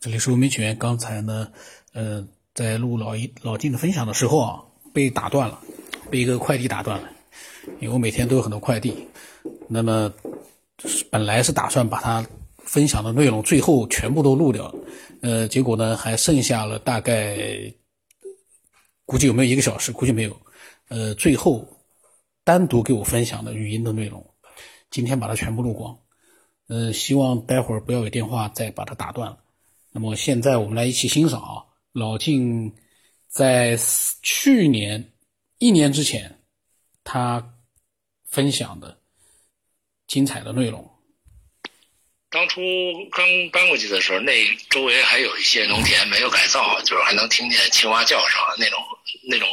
这里是文明起源。刚才呢，呃，在录老一老金的分享的时候啊，被打断了，被一个快递打断了。因为我每天都有很多快递，那么本来是打算把它分享的内容最后全部都录掉，呃，结果呢还剩下了大概估计有没有一个小时，估计没有。呃，最后单独给我分享的语音的内容，今天把它全部录光。呃，希望待会儿不要有电话再把它打断了。那么现在我们来一起欣赏啊，老静在去年一年之前他分享的精彩的内容。当初刚搬过去的时候，那周围还有一些农田没有改造，就是还能听见青蛙叫声那种那种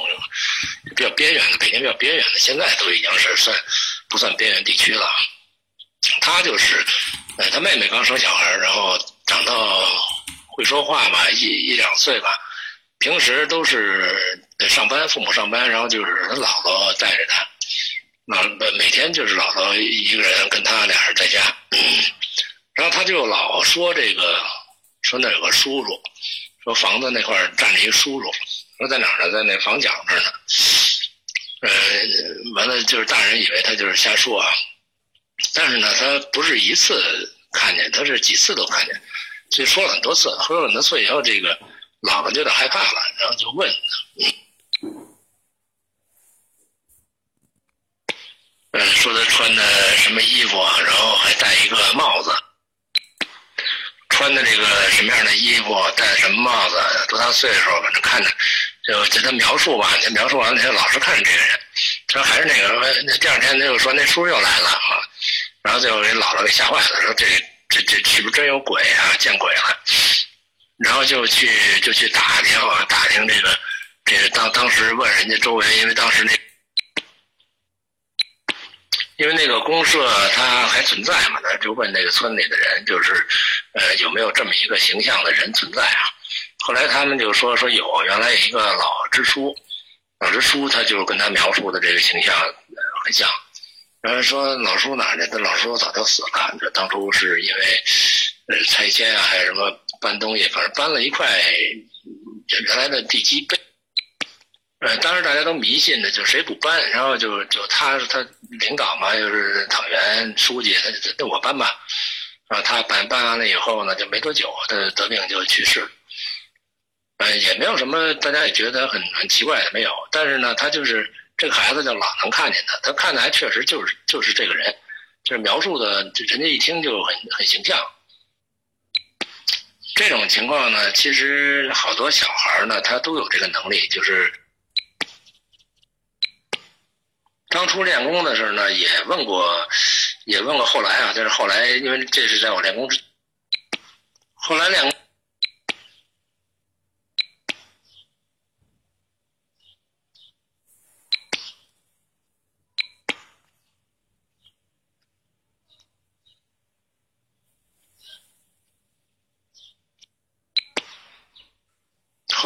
比较边缘的，北京比较边缘的，现在都已经是算不算边缘地区了。他就是，呃，他妹妹刚生小孩，然后长到会说话吧，一一两岁吧。平时都是上班，父母上班，然后就是他姥姥带着他，那每天就是姥姥一个人跟他俩人在家。然后他就老说这个，说那有个叔叔，说房子那块站着一叔叔，说在哪儿呢？在那房角那儿呢。呃，完了就是大人以为他就是瞎说啊。但是呢，他不是一次看见，他是几次都看见，所以说了很多次，说了很多次以后，这个姥姥就有点害怕了，然后就问他，嗯，说他穿的什么衣服，然后还戴一个帽子，穿的这个什么样的衣服，戴什么帽子，多大岁数，反正看着就就他描述吧，他描述完了，他老是看着这个人，他说还是那个，那第二天他又说那叔又来了啊。然后最后给姥姥给吓坏了，说这这这是不是真有鬼啊？见鬼了！然后就去就去打听啊，打听这个这个当当时问人家周围，因为当时那因为那个公社它还存在嘛，他就问那个村里的人，就是呃有没有这么一个形象的人存在啊？后来他们就说说有，原来有一个老支书，老支书他就跟他描述的这个形象很像。然后说老叔哪儿呢？他老叔早就死了。当初是因为呃拆迁啊，还是什么搬东西，反正搬了一块原来的地基被。呃，当时大家都迷信的，就谁不搬，然后就就他他领导嘛，又是党员书记，他就那我搬吧。啊他搬搬完了以后呢，就没多久，他得病就去世。呃，也没有什么，大家也觉得很很奇怪的，没有。但是呢，他就是。这个孩子就老能看见他，他看的还确实就是就是这个人，就是描述的，人家一听就很很形象。这种情况呢，其实好多小孩呢，他都有这个能力，就是当初练功的时候呢，也问过，也问过后来啊，但是后来因为这是在我练功之，后来练功。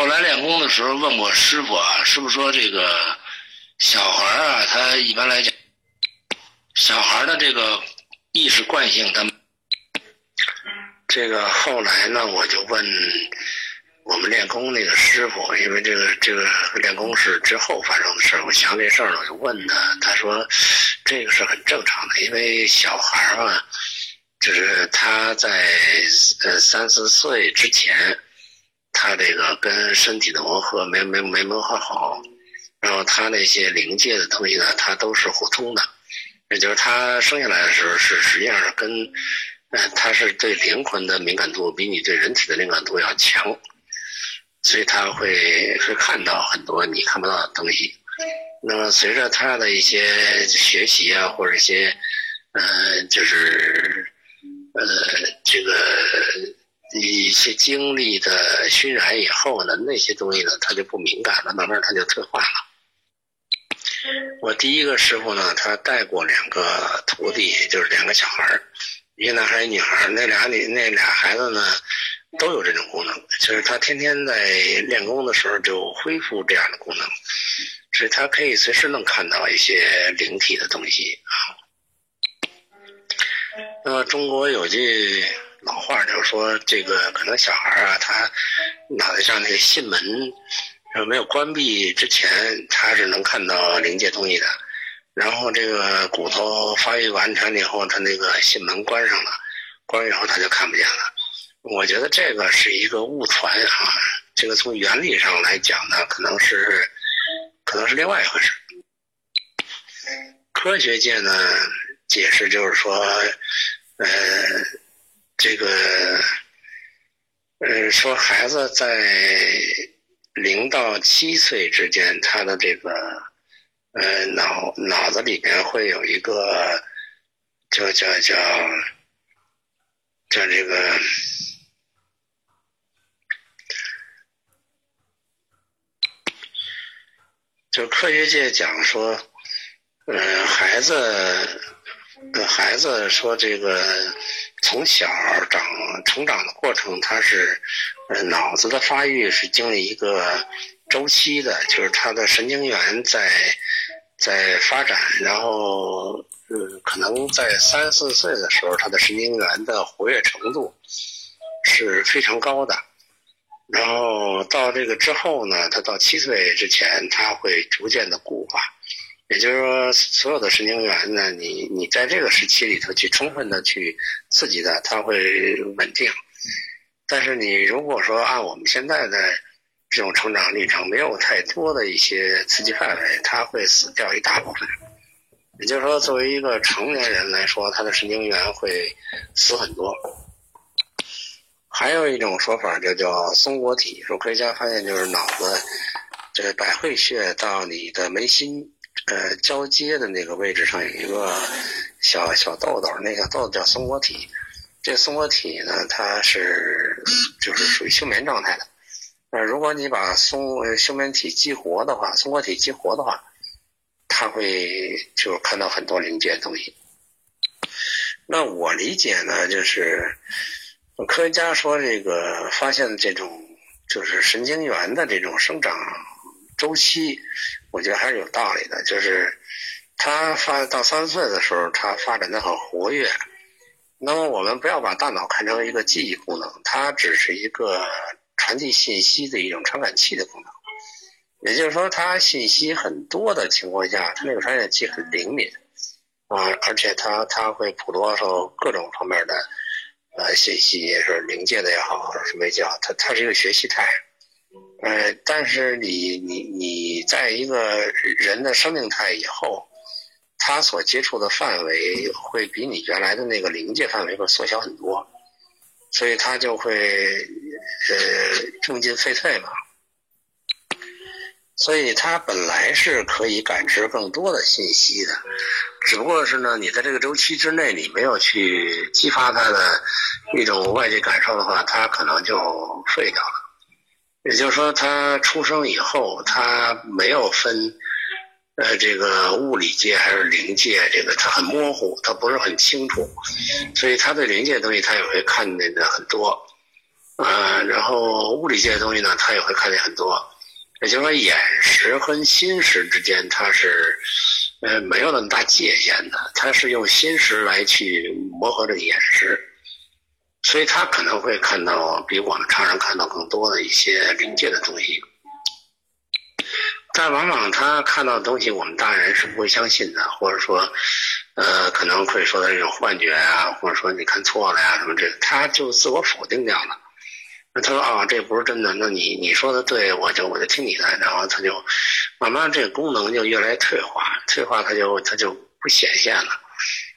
后来练功的时候问过师傅啊，师傅说这个小孩啊，他一般来讲，小孩的这个意识惯性，他这个后来呢，我就问我们练功那个师傅，因为这个这个练功是之后发生的事，我想这事儿呢，我就问他，他说这个是很正常的，因为小孩啊，就是他在呃三四岁之前。他这个跟身体的磨合没没没磨合好，然后他那些灵界的东西呢，他都是互通的，也就是他生下来的时候是实际上是跟，呃，他是对灵魂的敏感度比你对人体的敏感度要强，所以他会会看到很多你看不到的东西。那么随着他的一些学习啊，或者一些，呃，就是呃，这个。一些经历的熏染以后呢，那些东西呢，他就不敏感了，慢慢他就退化了。我第一个师傅呢，他带过两个徒弟，就是两个小孩，一个男孩一女孩那俩女那俩孩子呢，都有这种功能，就是他天天在练功的时候就恢复这样的功能，所以他可以随时能看到一些灵体的东西啊。那么中国有句。老话就是说，这个可能小孩啊，他脑袋上那个囟门没有关闭之前，他是能看到灵界东西的。然后这个骨头发育完成以后，他那个囟门关上了，关以后他就看不见了。我觉得这个是一个误传啊，这个从原理上来讲呢，可能是可能是另外一回事。科学界呢解释就是说，呃，这个，呃，说孩子在零到七岁之间，他的这个，呃，脑脑子里边会有一个，叫叫叫，叫这个，就科学界讲说。嗯，孩子，孩子说这个从小长成长的过程，他是呃脑子的发育是经历一个周期的，就是他的神经元在在发展，然后嗯，可能在三四岁的时候，他的神经元的活跃程度是非常高的，然后到这个之后呢，他到七岁之前，他会逐渐的固化。也就是说，所有的神经元呢，你你在这个时期里头去充分的去刺激它，它会稳定。但是你如果说按我们现在的这种成长历程，没有太多的一些刺激范围，它会死掉一大部分。也就是说，作为一个成年人来说，他的神经元会死很多。还有一种说法就叫松果体，说科学家发现就是脑子这百会穴到你的眉心。呃，交接的那个位置上有一个小小豆豆，那个豆豆叫松果体。这松果体呢，它是就是属于休眠状态的。呃，如果你把松休眠体激活的话，松果体激活的话，它会就看到很多临界的东西。那我理解呢，就是科学家说这个发现这种就是神经元的这种生长周期。我觉得还是有道理的，就是他发到三岁的时候，他发展的很活跃。那么我们不要把大脑看成一个记忆功能，它只是一个传递信息的一种传感器的功能。也就是说，它信息很多的情况下，它那个传感器很灵敏啊，而且它它会捕捉到各种方面的呃信息，也是灵界的也好，什么也好，它它是一个学习态。呃，但是你你你在一个人的生命态以后，他所接触的范围会比你原来的那个临界范围会缩小很多，所以他就会呃用进废退嘛。所以他本来是可以感知更多的信息的，只不过是呢，你在这个周期之内，你没有去激发他的一种外界感受的话，他可能就废掉了。也就是说，他出生以后，他没有分，呃，这个物理界还是灵界，这个他很模糊，他不是很清楚，所以他对灵界东西他也会看见的很多，呃，然后物理界的东西呢，他也会看见很多。也就是说，眼识和心识之间，它是呃没有那么大界限的，它是用心识来去磨合这个眼识。所以他可能会看到比我们常人看到更多的一些临界的东西，但往往他看到的东西，我们大人是不会相信的，或者说，呃，可能会说的这种幻觉啊，或者说你看错了呀什么这，他就自我否定掉了。那他说啊，这不是真的，那你你说的对，我就我就听你的，然后他就慢慢这个功能就越来越退化，退化他就他就不显现了。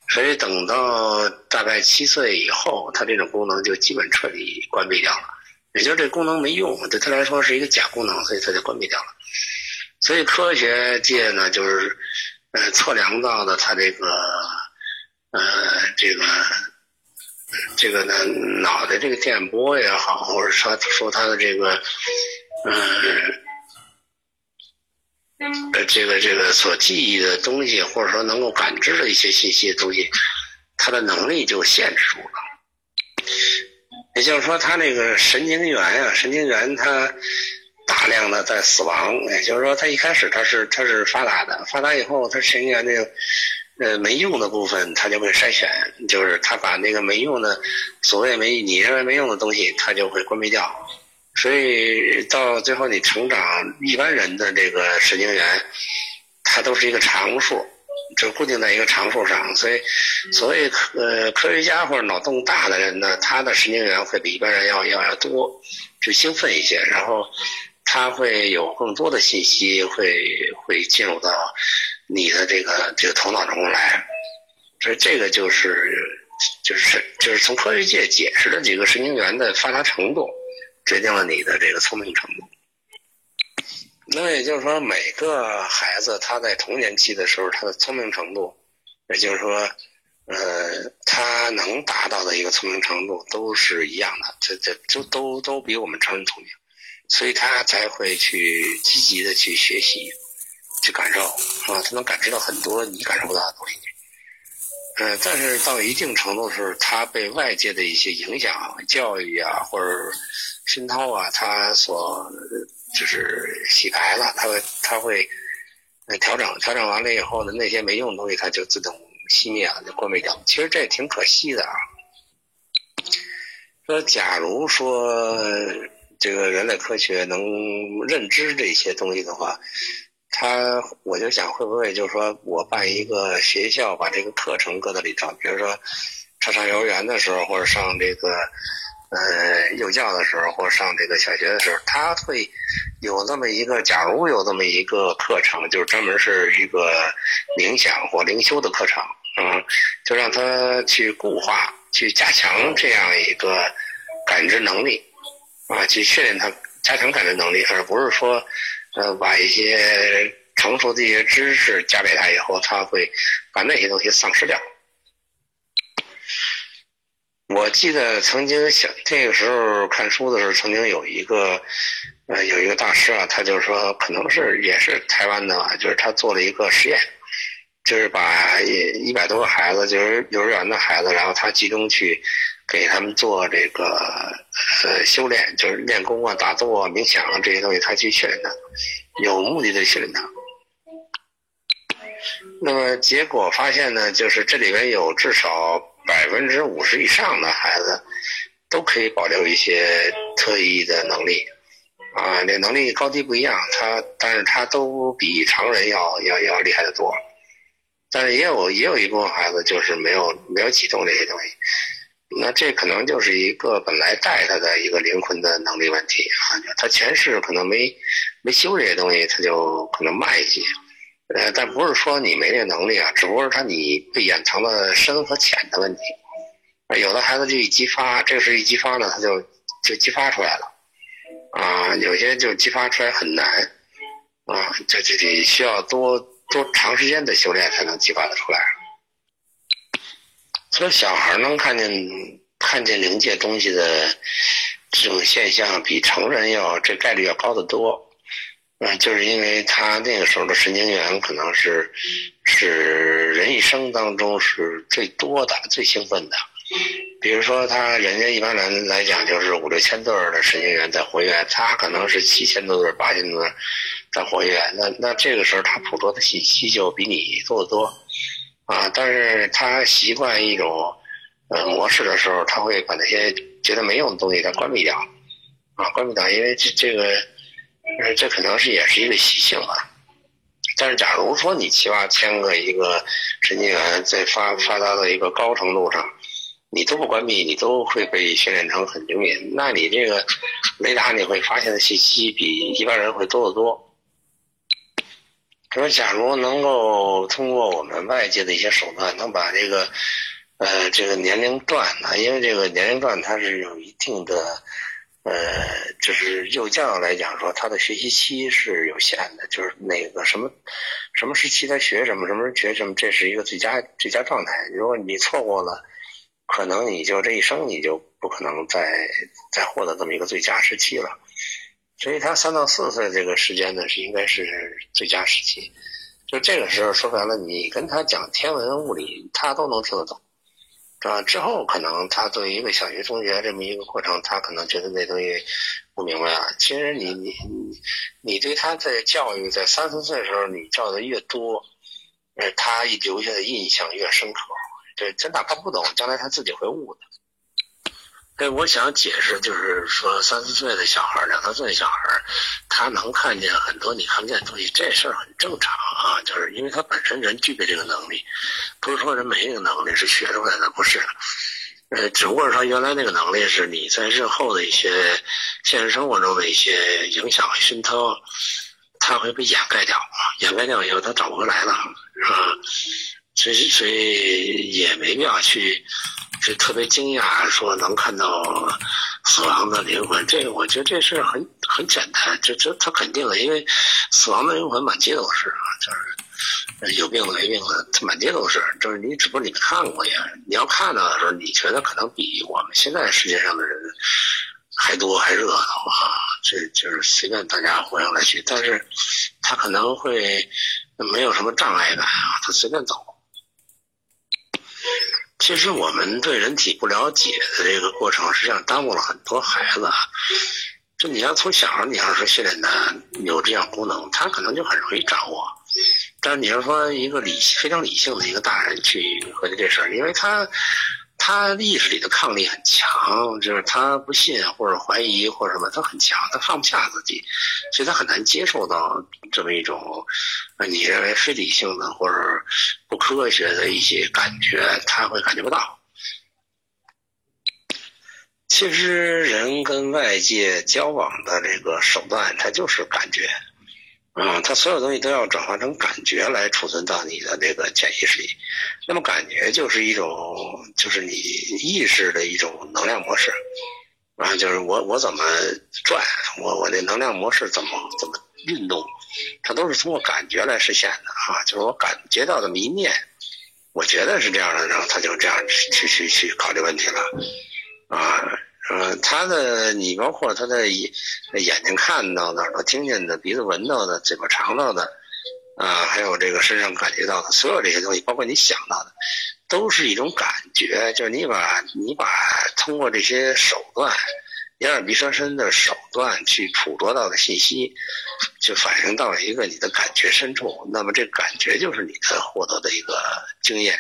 所以等到大概七岁以后，它这种功能就基本彻底关闭掉了。也就是这功能没用，对他来说是一个假功能，所以它就关闭掉了。所以科学界呢，就是呃测量到的它这个呃这个这个呢脑袋这个电波也好，或者说说它的这个嗯。呃，呃这个这个所记忆的东西，或者说能够感知的一些信息的东西，它的能力就限制住了。也就是说，它那个神经元啊，神经元它大量的在死亡。也就是说，它一开始它是它是发达的，发达以后，它神经元那个呃没用的部分，他就会筛选，就是他把那个没用的，所谓没你认为没用的东西，他就会关闭掉。所以到最后你成长，一般人的这个神经元，它都是一个常数，就固定在一个常数上。所以，所谓呃科学家或者脑洞大的人呢，他的神经元会比一般人要要要多，就兴奋一些，然后他会有更多的信息会会进入到你的这个这个头脑中来。所以这个就是就是就是从科学界解释的几个神经元的发达程度。决定了你的这个聪明程度。那也就是说，每个孩子他在童年期的时候，他的聪明程度，也就是说，呃，他能达到的一个聪明程度都是一样的，这这就都都比我们成人聪明，所以他才会去积极的去学习，去感受啊，他能感知到很多你感受不到的东西。呃，但是到一定程度的时候，他被外界的一些影响、教育啊，或者熏陶啊，他所就是洗牌了，他会他会调整，调整完了以后呢，那些没用的东西，它就自动熄灭了，就关闭掉。其实这也挺可惜的啊。说，假如说这个人类科学能认知这些东西的话。他，我就想会不会就是说我办一个学校，把这个课程搁在里头，比如说他上幼儿园的时候，或者上这个呃幼教的时候，或者上这个小学的时候，他会有这么一个，假如有这么一个课程，就是专门是一个冥想或灵修的课程，嗯，就让他去固化、去加强这样一个感知能力，啊，去训练他加强感知能力，而不是说。呃，把一些成熟的一些知识加给他以后，他会把那些东西丧失掉。我记得曾经想这个时候看书的时候，曾经有一个呃有一个大师啊，他就是说可能是也是台湾的吧，就是他做了一个实验，就是把一百多个孩子，就是幼儿园的孩子，然后他集中去。给他们做这个呃修炼，就是练功啊、打坐啊、冥想啊这些东西，他去训练他，有目的的训练他。那么结果发现呢，就是这里面有至少百分之五十以上的孩子，都可以保留一些特异的能力，啊，这能力高低不一样，他但是他都比常人要要要厉害的多。但是也有也有一部分孩子就是没有没有启动这些东西。那这可能就是一个本来带他的一个灵魂的能力问题啊，他前世可能没没修这些东西，他就可能慢一些。呃，但不是说你没这能力啊，只不过是他你被掩藏的深和浅的问题。有的孩子就一激发，这个是一激发呢，他就就激发出来了啊。有些就激发出来很难啊，这这得需要多多长时间的修炼才能激发得出来。说小孩能看见看见灵界东西的这种现象，比成人要这概率要高得多。嗯，就是因为他那个时候的神经元可能是是人一生当中是最多的、最兴奋的。比如说，他人家一般人来讲就是五六千对儿的神经元在活跃，他可能是七千多对、八千多对在活跃。那那这个时候他捕捉的信息就比你多得多。啊，但是他习惯一种呃模式的时候，他会把那些觉得没用的东西他关闭掉，啊，关闭掉，因为这这个，呃，这可能是也是一个习性吧。但是，假如说你七八千个一个神经元在发发达的一个高程度上，你都不关闭，你都会被训练成很灵敏，那你这个雷达你会发现的信息比一般人会多得多。说，假如能够通过我们外界的一些手段，能把这个，呃，这个年龄段啊，因为这个年龄段它是有一定的，呃，就是幼教来讲说，他的学习期是有限的，就是哪个什么，什么时期他学什么，什么时候学什么，这是一个最佳最佳状态。如果你错过了，可能你就这一生你就不可能再再获得这么一个最佳时期了。所以他三到四岁这个时间呢，是应该是最佳时期。就这个时候说白了，你跟他讲天文物理，他都能听得懂，啊？之后可能他作为一个小学、中学这么一个过程，他可能觉得那东西不明白了。其实你你你对他在教育，在三四岁的时候，你教的越多，他留下的印象越深刻。这这哪怕不懂，将来他自己会悟的。对，我想解释，就是说，三四岁的小孩，两三岁的小孩，他能看见很多你看不见的东西，这事儿很正常啊。就是因为他本身人具备这个能力，不是说人没这个能力是学出来的，不是。呃，只不过说原来那个能力是你在日后的一些现实生活中的一些影响熏陶，他会被掩盖掉啊，掩盖掉以后他找不回来了啊。所以，所以也没必要去。是特别惊讶，说能看到死亡的灵魂，这个我觉得这事很很简单，这这他肯定的，因为死亡的灵魂满街都是啊，就是有病的没病的，他满街都是，就是你只不过你没看过呀。你要看到的时候，你觉得可能比我们现在世界上的人还多还热闹啊，这就是随便大家活下来去，但是他可能会没有什么障碍感啊，他随便走。其实我们对人体不了解的这个过程，实际上耽误了很多孩子。就你要从小，你要是训练他有这样功能，他可能就很容易掌握。但是你要说一个理非常理性的一个大人去合计这事儿，因为他。他意识里的抗力很强，就是他不信或者怀疑或者什么，他很强，他放不下自己，所以他很难接受到这么一种，呃你认为非理性的或者不科学的一些感觉，他会感觉不到。其实人跟外界交往的这个手段，它就是感觉。啊，它所有东西都要转化成感觉来储存到你的这个潜意识里，那么感觉就是一种，就是你意识的一种能量模式，啊，就是我我怎么转，我我那能量模式怎么怎么运动，它都是通过感觉来实现的啊，就是我感觉到的一念，我觉得是这样的，然后他就这样去去去考虑问题了，啊。嗯，他的你包括他的眼眼睛看到的、耳朵听见的、鼻子闻到的、嘴巴尝到的，啊，还有这个身上感觉到的，所有这些东西，包括你想到的，都是一种感觉。就是你把你把通过这些手段，眼耳鼻舌身的手段去捕捉到的信息，就反映到了一个你的感觉深处。那么这感觉就是你的获得的一个经验。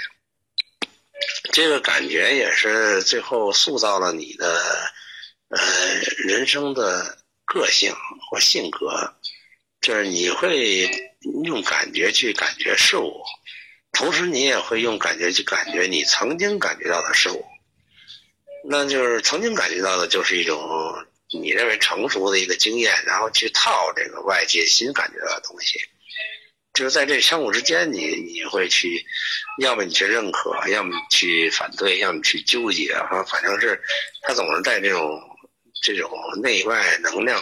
这个感觉也是最后塑造了你的呃人生的个性或性格，就是你会用感觉去感觉事物，同时你也会用感觉去感觉你曾经感觉到的事物，那就是曾经感觉到的就是一种你认为成熟的一个经验，然后去套这个外界新感觉到的东西。就是在这相互之间，你你会去，要么你去认可，要么去反对，要么去纠结哈，反正是，他总是在这种这种内外能量，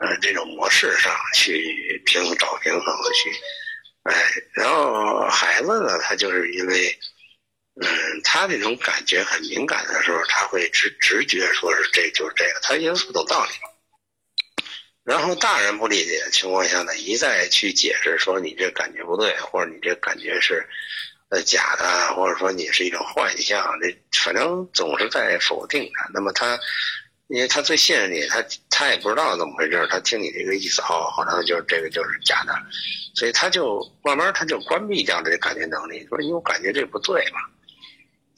呃，这种模式上去平衡找平衡去，哎，然后孩子呢，他就是因为，嗯，他这种感觉很敏感的时候，他会直直觉说是这就是这个，他因为不懂道理。然后大人不理解的情况下呢，一再去解释说你这感觉不对，或者你这感觉是，呃假的，或者说你是一种幻象，这反正总是在否定他。那么他，因为他最信任你，他他也不知道怎么回事，他听你这个意思哦，好像就是这个就是假的，所以他就慢慢他就关闭掉这感觉能力，说你我感觉这不对嘛，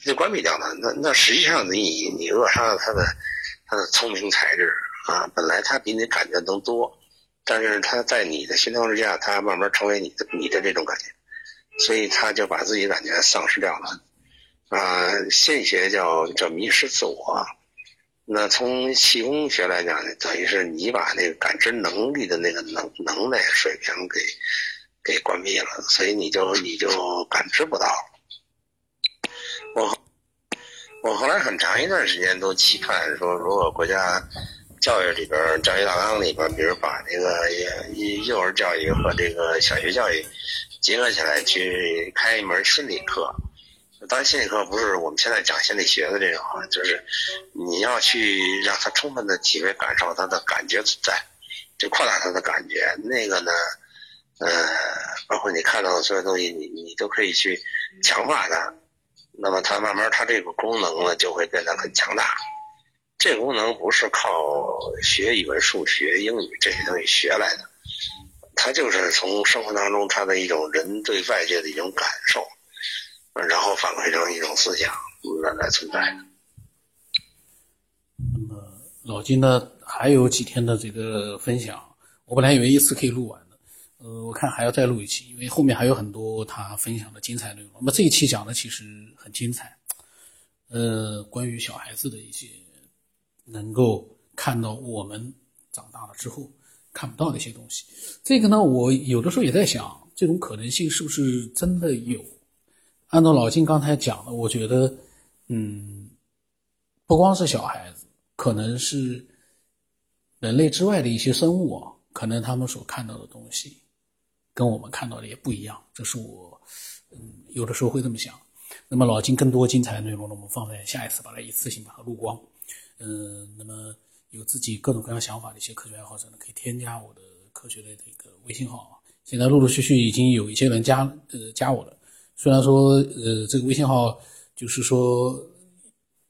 就关闭掉了。那那实际上你你扼杀了他的他的聪明才智。啊，本来他比你感觉能多，但是他在你的熏陶之下，他慢慢成为你的你的这种感觉，所以他就把自己感觉丧失掉了。啊，心理学叫叫迷失自我。那从气功学来讲呢，等于是你把那个感知能力的那个能能耐水平给给关闭了，所以你就你就感知不到。我我后来很长一段时间都期盼说，如果国家。教育里边，教育大纲里边，比如把这个幼儿教育和这个小学教育结合起来，去开一门心理课。当然，心理课不是我们现在讲心理学的这种啊，就是你要去让他充分的体会、感受他的感觉存在，就扩大他的感觉。那个呢，呃，包括你看到的所有东西，你你都可以去强化它。那么，它慢慢，它这个功能呢，就会变得很强大。这个功能不是靠学语文、数学、英语这些东西学来的，它就是从生活当中它的一种人对外界的一种感受，然后反馈成一种思想来来存在的。那么老金呢，还有几天的这个分享，我本来以为一次可以录完的，呃，我看还要再录一期，因为后面还有很多他分享的精彩内容。那么这一期讲的其实很精彩，呃，关于小孩子的一些能够看到我们长大了之后。看不到的一些东西，这个呢，我有的时候也在想，这种可能性是不是真的有？按照老金刚才讲的，我觉得，嗯，不光是小孩子，可能是人类之外的一些生物啊，可能他们所看到的东西，跟我们看到的也不一样。这是我，嗯，有的时候会这么想。那么老金更多精彩的内容呢，我们放在下一次把它一次性把它录光。嗯，那么。有自己各种各样想法的一些科学爱好者呢，可以添加我的科学的这个微信号啊。现在陆陆续续已经有一些人加呃加我了。虽然说呃这个微信号就是说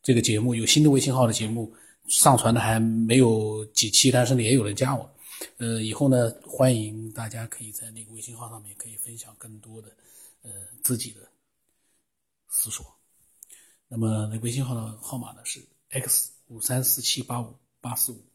这个节目有新的微信号的节目上传的还没有几期，但是呢也有人加我。呃，以后呢欢迎大家可以在那个微信号上面可以分享更多的呃自己的思索。那么那微信号的号码呢是 x 五三四七八五。八四五。